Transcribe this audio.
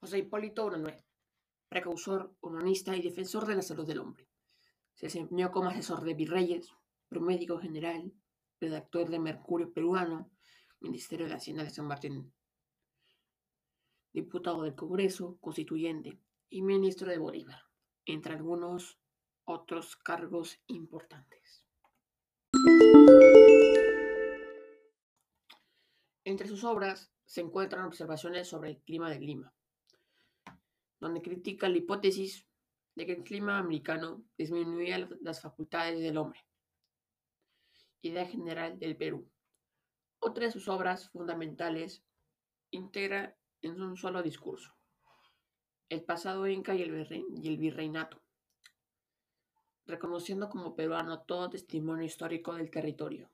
José Hipólito Unanue, precursor, humanista y defensor de la salud del hombre. Se desempeñó como asesor de virreyes, promédico general, redactor de Mercurio Peruano, Ministerio de Hacienda de San Martín, diputado del Congreso Constituyente y ministro de Bolívar, entre algunos otros cargos importantes. Entre sus obras se encuentran observaciones sobre el clima de Lima, donde critica la hipótesis de que el clima americano disminuía las facultades del hombre, idea general del Perú. Otra de sus obras fundamentales integra en un solo discurso el pasado inca y el, virreinato, reconociendo como peruano todo testimonio histórico del territorio.